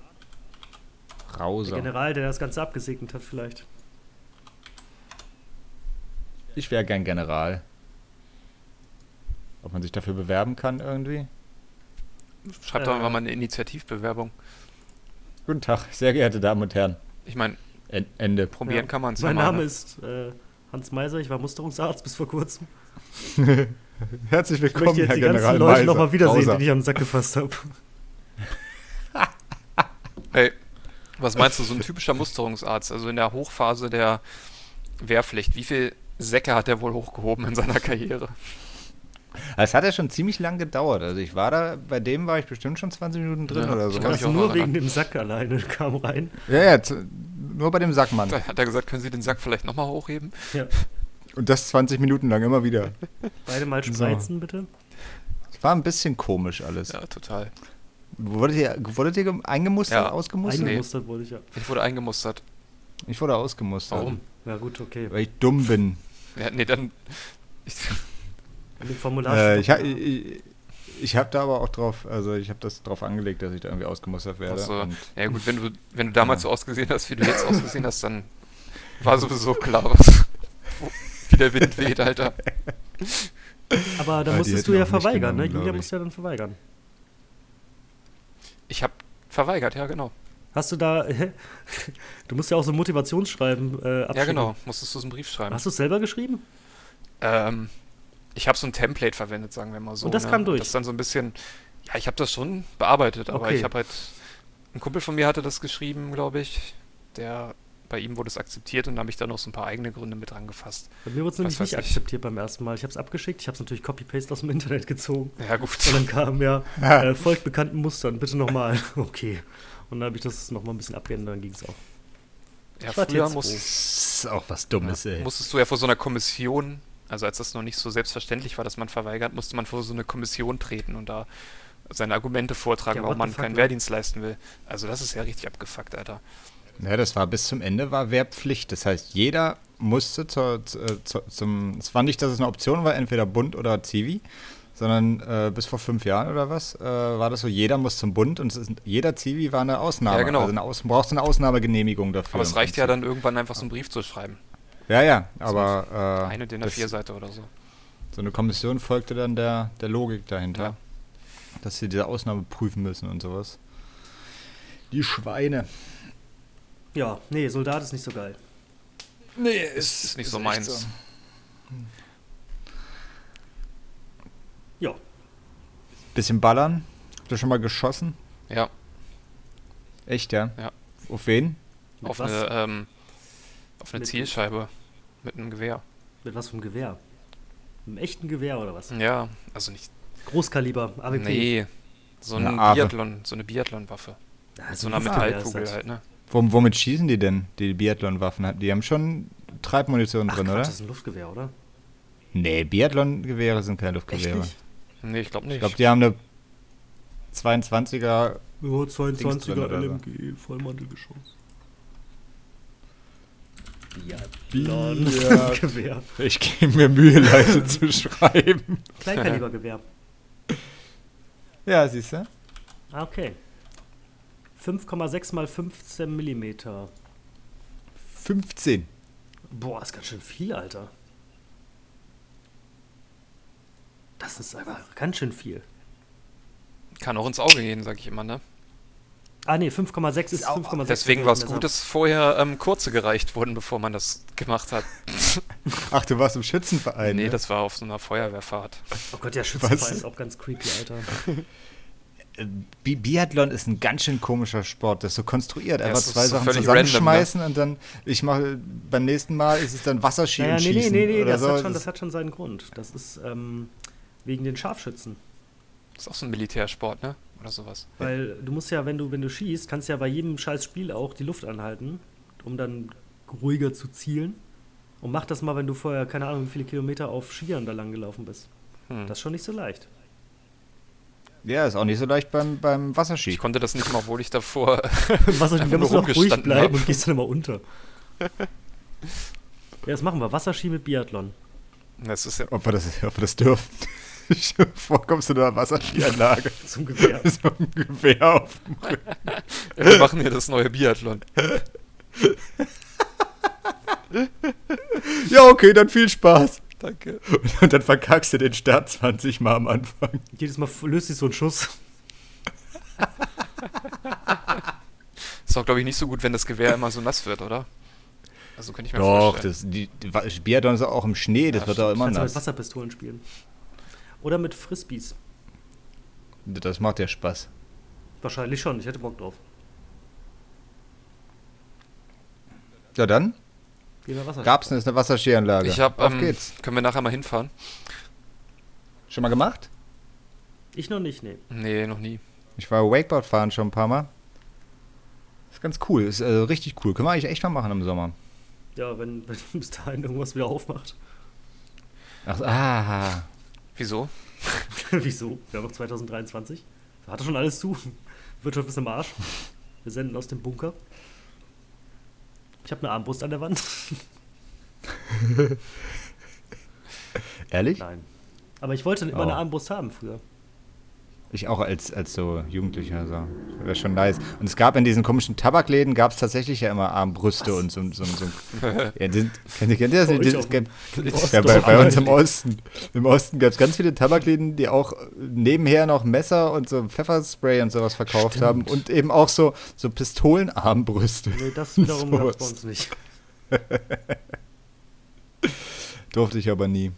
Der Rauser. General, der das Ganze abgesegnet hat, vielleicht. Ich wäre gern General. Ob man sich dafür bewerben kann irgendwie? Schreibt doch Äh. einfach mal eine Initiativbewerbung. Guten Tag, sehr geehrte Damen und Herren. Ich meine, En Ende. probieren Ja. kann man es Mein Name ne? ist äh, Hans Meiser, ich war Musterungsarzt bis vor kurzem. Herzlich Ich willkommen, möchte jetzt Herr die ganzen General Leute nochmal wiedersehen, Rauser. die ich den Sack gefasst habe. Hey, was meinst du, so ein typischer Musterungsarzt, also in der Hochphase der Wehrpflicht, wie viel Säcke hat er wohl hochgehoben in seiner Karriere? Es hat ja schon ziemlich lang gedauert. Also ich war da, bei dem war ich bestimmt schon 20 Minuten drin Ja, oder ich so. kann mich Also auch nur wegen dem Sack alleine kam rein. Ja, ja, nur bei dem Sackmann. Da hat er gesagt, können Sie den Sack vielleicht nochmal hochheben? Ja. Und das 20 Minuten lang immer wieder. Beide mal So. spreizen, bitte. Es war ein bisschen komisch alles. Ja, total. Wurdet ihr, wurdet ihr gem- eingemustert, Ja. ausgemustert? Eingemustert wurde ich ja. Ich wurde eingemustert. Ich wurde ausgemustert. Warum? Ja, gut, okay. Weil ich dumm bin. Ja, nee, dann. Ich, dem Formular Äh, ich ich, ich habe da aber auch drauf, also ich habe das drauf angelegt, dass ich da irgendwie ausgemustert werde. Ach so. Und ja, gut, wenn du, wenn du damals Ja. so ausgesehen hast, wie du jetzt ausgesehen hast, dann war sowieso klar, was, wie der Wind weht, Alter. Aber da Ja, musstest du ja verweigern, ne? genommen, Julia glaub ich. musste ja dann verweigern. Ich habe verweigert, ja, genau. Hast du da. du musst ja auch so ein Motivationsschreiben äh, abschicken. Ja, genau. Musstest du so einen Brief schreiben. Hast du es selber geschrieben? Ähm, ich habe so ein Template verwendet, sagen wir mal so. Und das ne? kam durch? Das dann so ein bisschen. Ja, ich habe das schon bearbeitet, aber Okay. ich habe halt. Ein Kumpel von mir hatte das geschrieben, glaube ich. Der. Bei ihm wurde es akzeptiert und da habe ich dann noch so ein paar eigene Gründe mit dran gefasst. Bei mir wurde es nämlich nicht ich. akzeptiert beim ersten Mal. Ich habe es abgeschickt, ich habe es natürlich Copy-Paste aus dem Internet gezogen. Ja, gut. Und dann kam ja, äh, folgt bekannten Mustern, bitte nochmal. Okay. Und dann habe ich das nochmal ein bisschen abgeändert, dann ging es auch. Ja, Ich früher muss, das ist auch was Dummes, ey. musstest du ja vor so einer Kommission, also als das noch nicht so selbstverständlich war, dass man verweigert, musste man vor so eine Kommission treten und da seine Argumente vortragen, Ja, warum man keinen ne? Wehrdienst leisten will. Also das ist ja richtig abgefuckt, Alter. Ja, das war bis zum Ende war Wehrpflicht. Das heißt, jeder musste zur, zu, äh, zu, zum. Es war nicht, dass es eine Option war, entweder Bund oder Zivi, sondern äh, bis vor fünf Jahren oder was, äh, war das so, jeder muss zum Bund und ist, jeder Zivi war eine Ausnahme. Ja, genau. Also eine Aus, brauchst eine Ausnahmegenehmigung dafür. Aber es reicht ja dann irgendwann einfach so einen Brief zu schreiben. Ja, ja, aber äh, Eine DIN das- A4-Seite oder so. so eine Kommission folgte dann der, der Logik dahinter. Ja. dass sie diese Ausnahme prüfen müssen und sowas. Die Schweine. Ja, nee, Soldat ist nicht so geil. Nee, Ist, ist nicht so meins. Ja, Bisschen ballern. Habt ihr schon mal geschossen? Ja, Echt, ja? Ja. Auf wen? mit auf was? eine, ähm, auf eine Mit- Zielscheibe mit einem Gewehr. Mit was für einem Gewehr? Mit einem echten Gewehr oder was? Ja, also nicht. Großkaliber, AWP. Nee, so Eine ein Ave. Biathlon, so eine Biathlon-Waffe. Ja, Mit so so einer ist Metallkugel halt, ne? Wom- womit schießen die denn, die Biathlon-Waffen? Die haben schon Treibmunition Ach, drin, Quatsch, oder? das ist ein Luftgewehr, oder? Nee, Biathlon-Gewehre sind keine Echt Luftgewehre. nicht? Nee, ich glaube nicht. Ich glaube, die haben eine 22er. Ja, Dings drin 22er oder so. LMG, Vollmantelgeschoss. Biat- Gewehr. Ich gebe mir Mühe, Leute zu schreiben. Kleinkalibergewehr. Ja, siehst du? Ah, okay. 5,6 mal 15 Millimeter. 15. Boah, ist ganz schön viel, Alter. Das ist aber ganz schön viel. Kann auch ins Auge gehen, sag ich immer, ne? Ah, nee, 5,6 ist auch- 5,6. Deswegen war es gut, dass vorher ähm, kurze gereicht wurden, bevor man das gemacht hat. Ach, du warst im Schützenverein. nee, ne? das war auf so einer Feuerwehrfahrt. Oh Gott, der Schützenverein Was? ist auch ganz creepy, Alter. Bi Biathlon ist ein ganz schön komischer Sport. Das ist so konstruiert. Ja, Einfach zwei so Sachen zusammenschmeißen und dann, ich mache, beim nächsten Mal ist es dann Wasserski Naja, und nee, nee, Schießen nee, nee, oder das, so. hat schon, Das das hat schon seinen Grund. Das ist ähm, wegen den Scharfschützen. ist auch so ein Militärsport, ne? Oder sowas. Weil du musst ja, wenn du, wenn du schießt, kannst ja bei jedem scheiß Spiel auch die Luft anhalten, um dann ruhiger zu zielen. Und mach das mal, wenn du vorher, keine Ahnung, wie viele Kilometer auf Skiern da lang gelaufen bist. Hm. Das ist schon nicht so leicht. Ja, ist auch nicht so leicht beim, beim Wasserski. Ich konnte das nicht mal, obwohl ich davor. Wasserski, Einfach da musst du nur noch ruhig bleiben hab. und gehst dann immer unter. ja, das machen wir. Wasserski mit Biathlon. Das ist ja. Ob wir das, ob wir das dürfen. Vorkommst du in einer Wasserskianlage. Zum Gewehr. so ein Gewehr auf dem Rücken. Wir machen hier das neue Biathlon. Ja, okay, dann viel Spaß. Danke. Und dann verkackst du den Start 20 Mal am Anfang. Jedes Mal löst sich so ein Schuss. Ist auch, glaube ich, nicht so gut, wenn das Gewehr immer so nass wird, oder? Also könnte ich mir Doch, vorstellen. das, die, die Wa- Biathlon ist auch im Schnee, das Ja, wird auch immer Kannst du mit nass. Wasserpistolen spielen. Oder mit Frisbees. Das macht ja Spaß. Wahrscheinlich schon. Ich hätte Bock drauf. Ja, dann Gab's ist eine Wasserskianlage. Ich habe. Auf Ähm, geht's. können wir nachher mal hinfahren? Schon mal gemacht? Ich noch nicht, nee. Nee, noch nie. Ich war Wakeboard fahren schon ein paar Mal. Ist ganz cool, ist äh, richtig cool. Können wir eigentlich echt mal machen im Sommer. Ja, wenn, wenn bis dahin irgendwas wieder aufmacht. Ach, ah, Wieso? Wieso? Wir haben noch 2023. Da hatte schon alles zu. Wirtschaft ist im Arsch. Wir senden aus dem Bunker. Ich habe eine Armbrust an der Wand. ehrlich? Nein. Aber ich wollte immer Oh. eine Armbrust haben früher. Ich auch als, als so Jugendlicher. So. Wäre schon nice. Und es gab in diesen komischen Tabakläden, gab es tatsächlich ja immer Armbrüste und so, so, so ja, sind, kennt, ihr- kennt ihr das Bei nicht? Das gab- ja, bei, bei uns im. Osten. Im Osten gab es ganz viele Tabakläden, die auch nebenher noch Messer und so Pfefferspray und sowas verkauft Stimmt. haben und eben auch so, so Pistolenarmbrüste. Nee, das wiederum So gab es bei was. uns nicht. Durfte ich aber nie.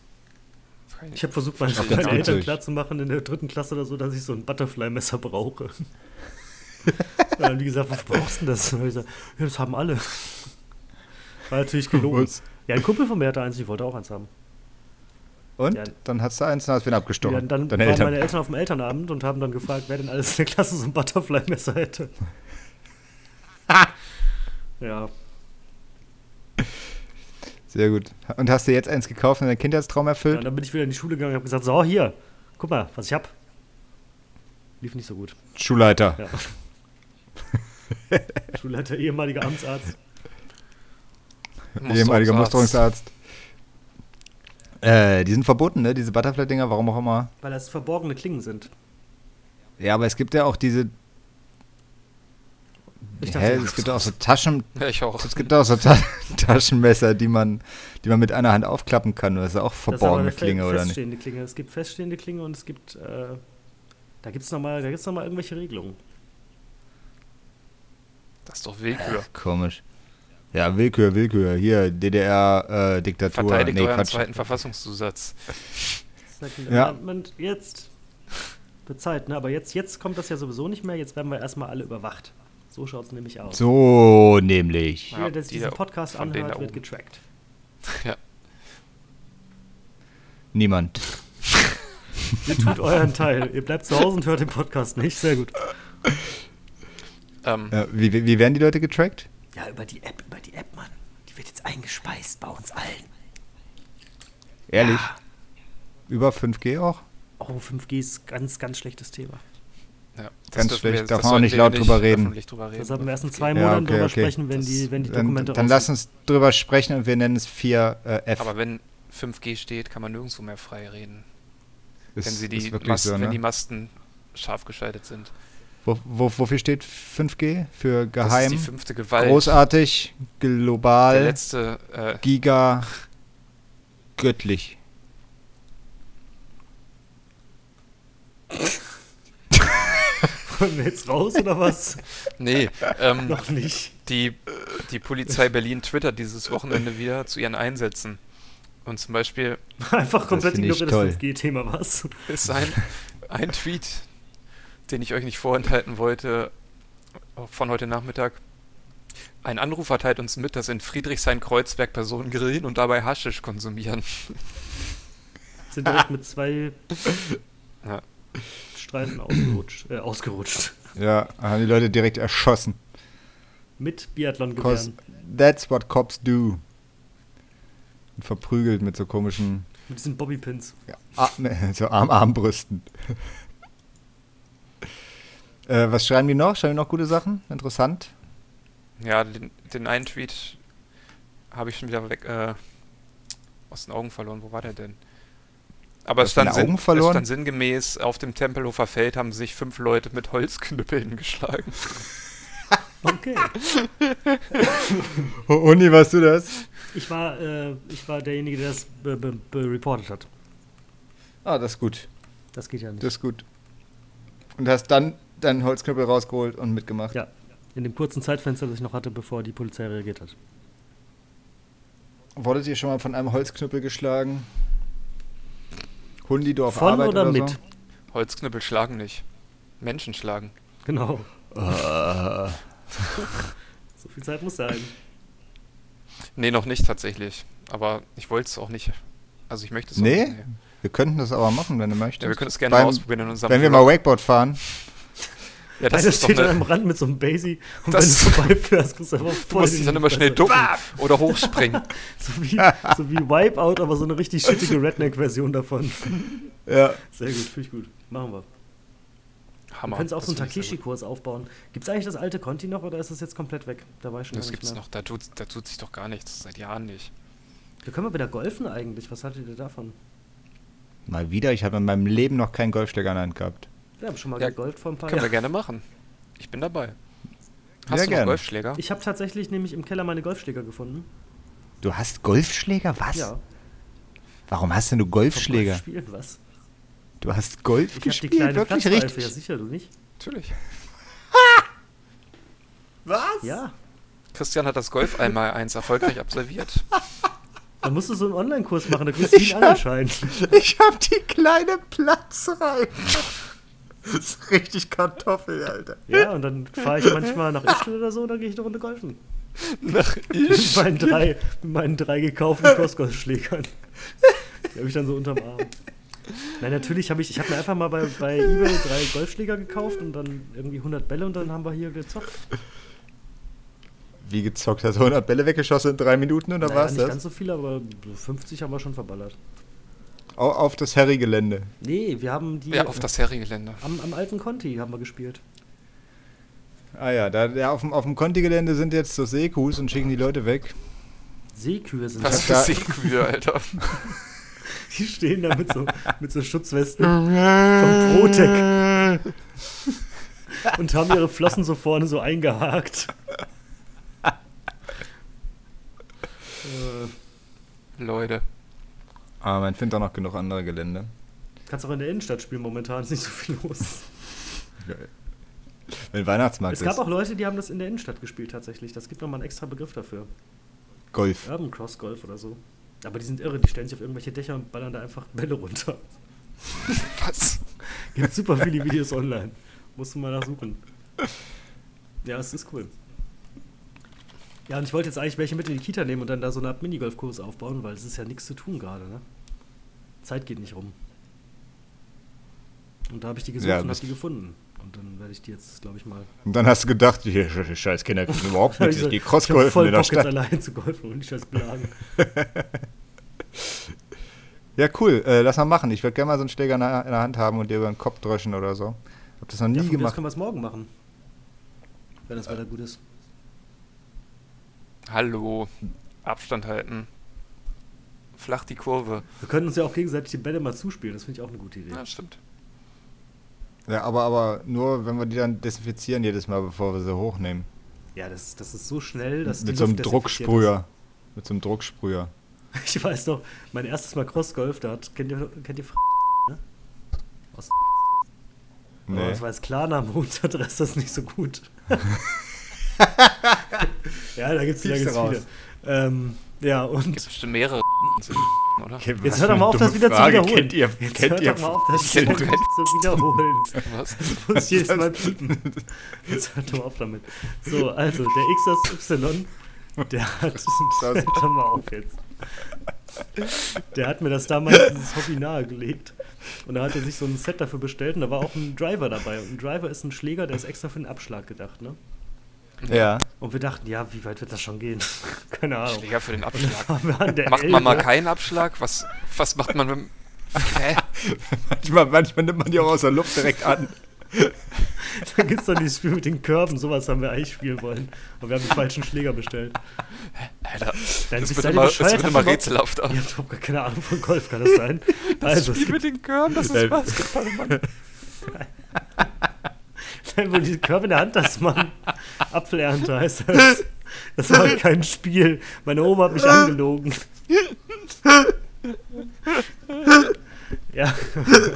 Ich habe versucht, meinen, ganz Eltern klarzumachen in der dritten Klasse oder so, dass ich so ein Butterfly-Messer brauche. Dann haben die gesagt, was brauchst du denn das? Und hab ich gesagt, ja, das haben alle. War natürlich gelogen. Ja, ein Kumpel von mir hatte eins, ich wollte auch eins haben. Und? Ja. Dann hast du eins und hast Ja, abgestochen. dann Deine waren Eltern. meine Eltern auf dem Elternabend und haben dann gefragt, wer denn alles in der Klasse so ein Butterfly-Messer hätte. ja, Sehr gut. Und hast du jetzt eins gekauft und deinen Kindheitstraum ja, erfüllt? dann bin ich wieder in die Schule gegangen und habe gesagt, so, hier, guck mal, was ich hab. Lief nicht so gut. Schulleiter. Ja. Schulleiter, ehemaliger Amtsarzt. Ehemaliger Musterungsarzt. Musterungsarzt. Äh, die sind verboten, ne? Diese Butterfly-Dinger, warum auch immer. Weil das verborgene Klingen sind. Ja, aber es gibt ja auch diese. Ich dachte, Hä, es gibt auch so Taschen. Ja, ich auch. Es gibt auch so Ta Taschenmesser, die man, die man mit einer Hand aufklappen kann. Das ist auch Das ist aber verborgene eine fe- Klinge, oder nicht? feststehende Klinge. Es gibt feststehende Klinge und es gibt äh, Da gibt es nochmal noch mal irgendwelche Regelungen. Das ist doch Willkür. Komisch. Ja, Willkür, Willkür. Hier, DDR-Diktatur. Verteidigt nee, euren Quatsch. zweiten Verfassungszusatz. Ja. Amendment, jetzt. Zeit, ne? Aber jetzt, jetzt kommt das ja sowieso nicht mehr. Jetzt werden wir erstmal alle überwacht. So schaut es nämlich aus. So, nämlich. Ja, Jeder, der sich die diesen Podcast anhört, wird getrackt. Ja. Niemand. Ihr tut euren Teil. Ihr bleibt zu Hause und hört den Podcast nicht. Sehr gut. Ähm, Ja, wie, wie, wie werden die Leute getrackt? Ja, über die App, über die App, Mann. Die wird jetzt eingespeist bei uns allen. Ehrlich? Über 5G auch? Oh, 5G ist ganz, ganz schlechtes Thema. Ja, das Ganz schlecht, das darf man auch sollten nicht laut drüber reden. drüber reden. Das haben wir erst in Okay. zwei Ja, Monaten okay, drüber okay. sprechen, wenn die, wenn die Dann, Dokumente dann lass uns drüber sprechen und wir nennen es 4F. Aber wenn 5G steht, kann man nirgendwo mehr frei reden. ist, wenn sie die, Masten, so, wenn die ne? Masten scharf geschaltet sind. Wo, wo, wofür steht 5G? Für Das geheim, ist die fünfte Gewalt. großartig, Der global, letzte, äh, giga, göttlich. Wollen wir jetzt raus oder was? nee, ähm, Noch nicht. die, die Polizei Berlin twittert dieses Wochenende wieder zu ihren Einsätzen. Und zum Beispiel Einfach komplett ignoriert das toll. 5G-Thema, was? ist ein, ein Tweet, den ich euch nicht vorenthalten wollte, von heute Nachmittag. Ein Anrufer teilt uns mit, dass in Friedrichshain-Kreuzberg Personen grillen und dabei Haschisch konsumieren. Sind direkt mit zwei Ja. Streifen ausgerutscht. Äh, ausgerutscht. Ja, haben die Leute direkt erschossen. Mit Biathlon-Gewehren. that's what cops do. Und verprügelt mit so komischen Mit diesen Bobbypins. ja, Arm, so Arm Armbrüsten. äh, was schreiben die noch? Schreiben die noch gute Sachen? Interessant. Ja, den, den einen Tweet habe ich schon wieder weg äh, aus den Augen verloren. Wo war der denn? Aber es stand, sinn, es stand sinngemäß, auf dem Tempelhofer Feld haben sich fünf Leute mit Holzknüppeln geschlagen. Okay. Oh, Uni, warst du das? Ich war, äh, ich war derjenige, der das reportet hat. Ah, das ist gut. Das geht ja nicht. Das ist gut. Und hast dann deinen Holzknüppel rausgeholt und mitgemacht. Ja. In dem kurzen Zeitfenster, das ich noch hatte, bevor die Polizei reagiert hat. Wurdet ihr schon mal von einem Holzknüppel geschlagen? Hundi, du auf Von Arbeit oder oder, mit? So? Holzknüppel schlagen nicht. Menschen schlagen. Genau. So viel Zeit muss sein. Nee, noch nicht tatsächlich. Aber ich wollte es auch nicht. Also ich möchte es Nee? auch nicht. wir könnten das aber machen, wenn du möchtest. Ja, wir können es gerne Beim- mal ausprobieren in unserem Wenn wir Vlog. mal Wakeboard fahren. Ja, das Einer ist steht dann eine, am Rand mit so einem Basie und Das- wenn du vorbeifährst, kriegst du einfach Du voll musst in dich dann immer schnell ducken oder hochspringen. So wie, so wie Wipeout, aber so eine richtig shittige Redneck-Version davon. Ja. Sehr gut, finde ich gut. Machen wir. Hammer. Du könntest auch so einen. Takeshi-Kurs aufbauen. Gibt es eigentlich das alte Conti noch oder ist das jetzt komplett weg? Da war ich schon Das nicht mehr. noch. Da tut, da tut sich doch gar nichts. Seit Jahren nicht. Wir können mal wieder golfen eigentlich. Was haltet ihr davon? Mal wieder, ich habe in meinem Leben noch keinen Golfschläger in der Hand gehabt. Wir haben schon mal Ja, gegolft vor ein paar Können wir Jahren. gerne machen. Ich bin dabei. Hast Sehr du gerne. Golfschläger? Ich habe tatsächlich nämlich im Keller meine Golfschläger gefunden. Du hast Golfschläger? Was? Ja. Warum hast denn du Golfschläger? Golf spielen was. Du hast Golf Ich habe die gespielt? kleine Wirklich Platzreife. richtig? Ja, sicher, du nicht? Natürlich. Was? Ja. Christian hat das Golf einmal eins erfolgreich absolviert. Da musst du so einen Online-Kurs machen, da kriegst du Ich einen hab- Anschein. Ich hab die kleine Platzreife. Das ist richtig Kartoffel, Alter. Ja, und dann fahre ich manchmal nach Ischgl oder so und dann gehe ich eine Runde golfen. Nach Mit meinen drei, mit meinen drei gekauften Crossgolf-Schlägern. Die habe ich dann so unterm Arm. Nein, natürlich habe ich, ich habe mir einfach mal bei, bei Ebay drei Golfschläger gekauft und dann irgendwie 100 Bälle und dann haben wir hier gezockt. Wie gezockt? Hast du 100 Bälle weggeschossen in drei Minuten oder Naja, was nicht das? ganz so viel, aber so 50 haben wir schon verballert. Au- Auf das Harry-Gelände. Nee, wir haben die Ja, auf das Herrengelände. am, am alten Conti haben wir gespielt. Ah ja, da, ja auf, dem, auf dem Conti-Gelände sind jetzt so Seekus und schicken die Leute weg. Seekühe sind Was das. für da- Seekühe, Alter. Die stehen da mit so, mit so Schutzwesten vom Protec und haben ihre Flossen so vorne so eingehakt. äh, Leute. Aber man findet auch noch genug andere Gelände. kannst auch in der Innenstadt spielen, momentan ist nicht so viel los. Wenn Weihnachtsmarkt Es gab ist. auch Leute, die haben das in der Innenstadt gespielt tatsächlich. Das gibt nochmal einen extra Begriff dafür. Golf. Urban Cross Golf oder so. Aber die sind irre, die stellen sich auf irgendwelche Dächer und ballern da einfach Bälle runter. Was? Gibt super viele Videos online. Musst du mal nachsuchen. Ja, es ist cool. Ja, und ich wollte jetzt eigentlich welche mit in die Kita nehmen und dann da so eine Art Minigolfkurs aufbauen, weil es ist ja nichts zu tun gerade, ne? Zeit geht nicht rum. Und da habe ich die gesucht Ja, und habe die gefunden. Und dann werde ich die jetzt, glaube ich, mal. Und dann hast du gedacht, die sch- scheiß Kinder können überhaupt nichts. Ich gehe ich Crossgolfen voll in der Bock jetzt Stadt. allein zu golfen und nicht das Blagen. Ja, cool. Äh, lass mal machen. Ich würde gerne mal so einen Schläger in der, in der Hand haben und dir über den Kopf dröschen oder so. Hab das noch nie Ja, gemacht. können wir es morgen machen. Wenn das Wetter gut ist. Hallo. Abstand halten. Flach die Kurve. Wir können uns ja auch gegenseitig die Bälle mal zuspielen. Das finde ich auch eine gute Idee. Ja, stimmt. Ja, aber, aber nur, wenn wir die dann desinfizieren jedes Mal, bevor wir sie hochnehmen. Ja, das, das ist so schnell, dass die Mit so einem Drucksprüher. Mit so einem Drucksprüher. ist. Ich weiß noch, mein erstes Mal Crossgolf, da hat, kennt ihr, kennt ihr ne? Aus, Aber Nee. das war jetzt Klarname und Adresse ist nicht so gut. ja, da gibt es viele. Ähm, ja, und Gibt bestimmt mehrere, oder? Jetzt was hör doch mal auf, das wieder Frage. zu wiederholen. Kennt ihr, jetzt kennt hört ihr doch mal auf, das zu wiederholen. Was? Ich muss jedes Mal piepen. Jetzt hört doch mal auf damit. So, also, der XSY, der hat. Hört doch mal auf jetzt. Der hat mir das damals dieses Hobby nahegelegt. Und da hat er sich so ein Set dafür bestellt und da war auch ein Driver dabei. Und ein Driver ist ein Schläger, der ist extra für den Abschlag gedacht, ne? Ja. Und wir dachten, ja, wie weit wird das schon gehen? Keine Ahnung. Schläger für den Abschlag. Macht man mal keinen Abschlag? Was, was macht man mit dem. Hä? Manchmal, manchmal nimmt man die auch aus der Luft direkt an. Da gibt es dann dieses Spiel mit den Körben. Sowas haben wir eigentlich spielen wollen. Aber wir haben den falschen Schläger bestellt. Alter, Dann das wird immer, das wird immer rätselhafter. Ihr habt überhaupt gar keine Ahnung von Golf, kann das sein? also, es Spiel mit den Körben, das ist Basketball, Mann. Nein, wo die Körbe in der Hand das Mann. Apfelernte heißt das. Das war kein Spiel. Meine Oma hat mich angelogen. Ja,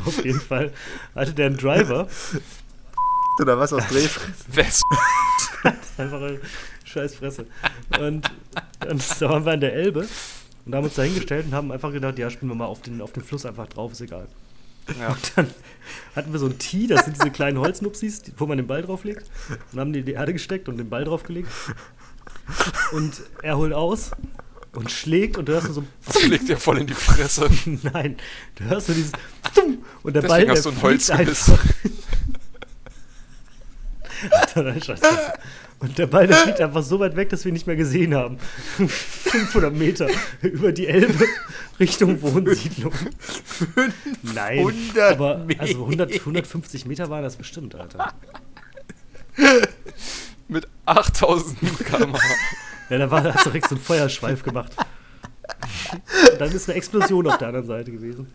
auf jeden Fall hatte der einen Driver. Oder was aus ist einfach eine Scheißfresse. Und dann da waren wir an der Elbe und haben uns da hingestellt und haben einfach gedacht, ja, spielen wir mal auf den, auf den Fluss einfach drauf, ist egal. Ja. Und dann hatten wir so ein Tee, das sind diese kleinen Holznupsis, wo man den Ball drauflegt. Und haben die in die Erde gesteckt und den Ball draufgelegt. Und er holt aus und schlägt und du hörst nur so, Schlägt dir voll in die Fresse. nein, du hörst nur dieses und der Deswegen Ball, der hast du ein Holz fliegt gebissen. einfach. Alter, nein, Scheiße. Und der Ball, der fliegt einfach so weit weg, dass wir ihn nicht mehr gesehen haben. 500 Meter über die Elbe Richtung Wohnsiedlung. Nein, 500 aber also 100, 150 Meter waren das bestimmt, Alter. Mit 8000 km/h. Ja, da war hat direkt so ein Feuerschweif gemacht. Und dann ist eine Explosion auf der anderen Seite gewesen.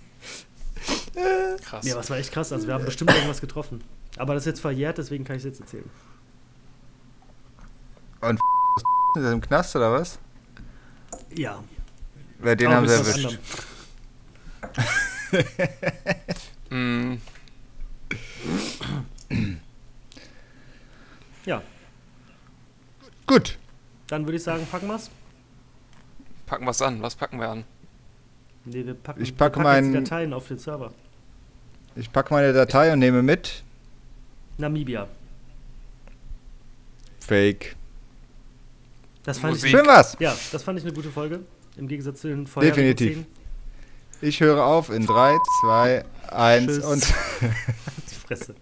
Krass. Ja, aber es war echt krass. Also wir haben bestimmt irgendwas getroffen. Aber das ist jetzt verjährt, deswegen kann ich es jetzt erzählen. Und ist er im Knast oder was? Ja. Wer den haben sie erwischt. Mm, Ja, Gut. dann würde ich sagen, packen wir's. packen wir's an. Was packen wir an? Nee, wir packen, Ich packe wir packen Dateien auf den Server. Ich packe meine Datei und nehme mit. Namibia. Fake. Das fand Musik. ich. Schön was. Ja, das fand ich eine gute Folge. Im Gegensatz zu den vorherigen Definitiv. Ich höre auf in 3, 2, 1 Tschüss. und Die Fresse.